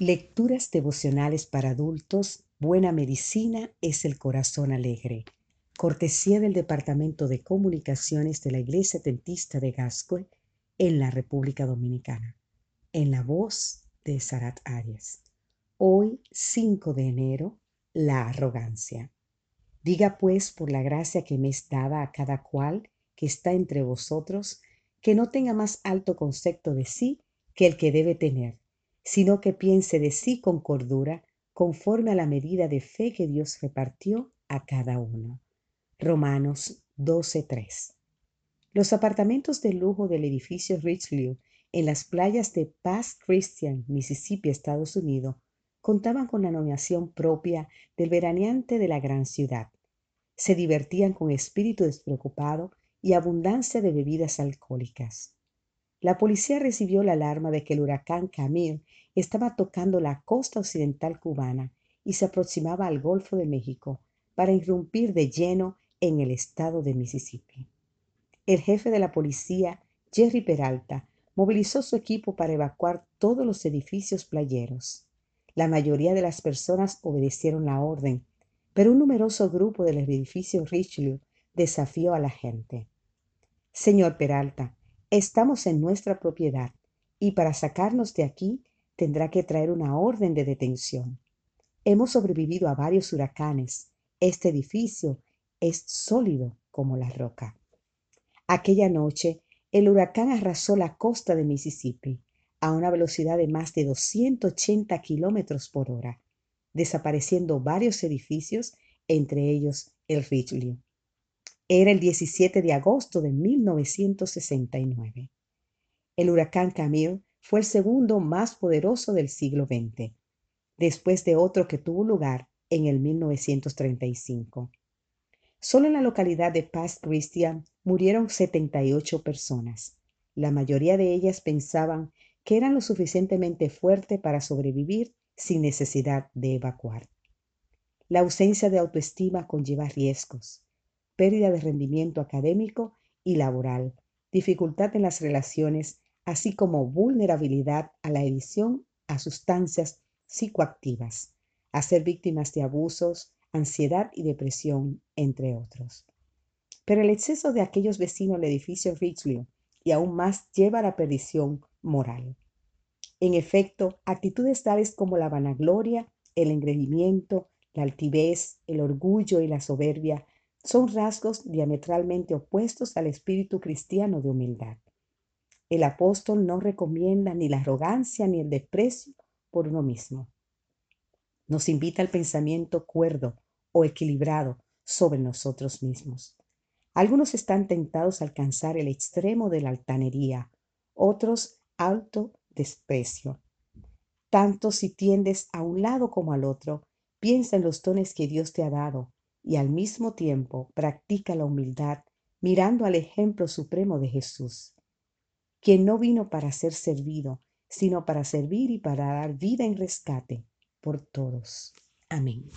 Lecturas devocionales para adultos. Buena medicina es el corazón alegre. Cortesía del Departamento de Comunicaciones de la Iglesia Tentista de Gascoy en la República Dominicana. En la voz de Sarat Arias. Hoy, 5 de enero, la arrogancia. Diga pues por la gracia que me es dada a cada cual que está entre vosotros, que no tenga más alto concepto de sí que el que debe tener, sino que piense de sí con cordura, conforme a la medida de fe que Dios repartió a cada uno. Romanos 12:3. Los apartamentos de lujo del edificio Richelieu en las playas de Pass Christian, Mississippi, Estados Unidos, contaban con la nominación propia del veraneante de la gran ciudad. Se divertían con espíritu despreocupado y abundancia de bebidas alcohólicas. La policía recibió la alarma de que el huracán Camille estaba tocando la costa occidental cubana y se aproximaba al Golfo de México para irrumpir de lleno en el estado de Mississippi. El jefe de la policía, Jerry Peralta, movilizó su equipo para evacuar todos los edificios playeros. La mayoría de las personas obedecieron la orden, pero un numeroso grupo del edificio Richelieu desafió a la gente. Señor Peralta, estamos en nuestra propiedad y para sacarnos de aquí tendrá que traer una orden de detención. Hemos sobrevivido a varios huracanes. Este edificio es sólido como la roca. Aquella noche, el huracán arrasó la costa de Mississippi a una velocidad de más de 280 kilómetros por hora, desapareciendo varios edificios, entre ellos el Richelieu. Era el 17 de agosto de 1969. El huracán Camille fue el segundo más poderoso del siglo XX, después de otro que tuvo lugar en el 1935. Solo en la localidad de Pass Christian murieron 78 personas. La mayoría de ellas pensaban que eran lo suficientemente fuerte para sobrevivir sin necesidad de evacuar. La ausencia de autoestima conlleva riesgos pérdida de rendimiento académico y laboral, dificultad en las relaciones, así como vulnerabilidad a la edición a sustancias psicoactivas, a ser víctimas de abusos, ansiedad y depresión, entre otros. Pero el exceso de aquellos vecinos del edificio Richelieu y aún más lleva a la perdición moral. En efecto, actitudes tales como la vanagloria, el engreimiento, la altivez, el orgullo y la soberbia son rasgos diametralmente opuestos al espíritu cristiano de humildad. El apóstol no recomienda ni la arrogancia ni el desprecio por uno mismo. Nos invita al pensamiento cuerdo o equilibrado sobre nosotros mismos. Algunos están tentados a alcanzar el extremo de la altanería, otros alto desprecio. Tanto si tiendes a un lado como al otro, piensa en los dones que Dios te ha dado y al mismo tiempo practica la humildad mirando al ejemplo supremo de Jesús, quien no vino para ser servido, sino para servir y para dar vida en rescate por todos. Amén.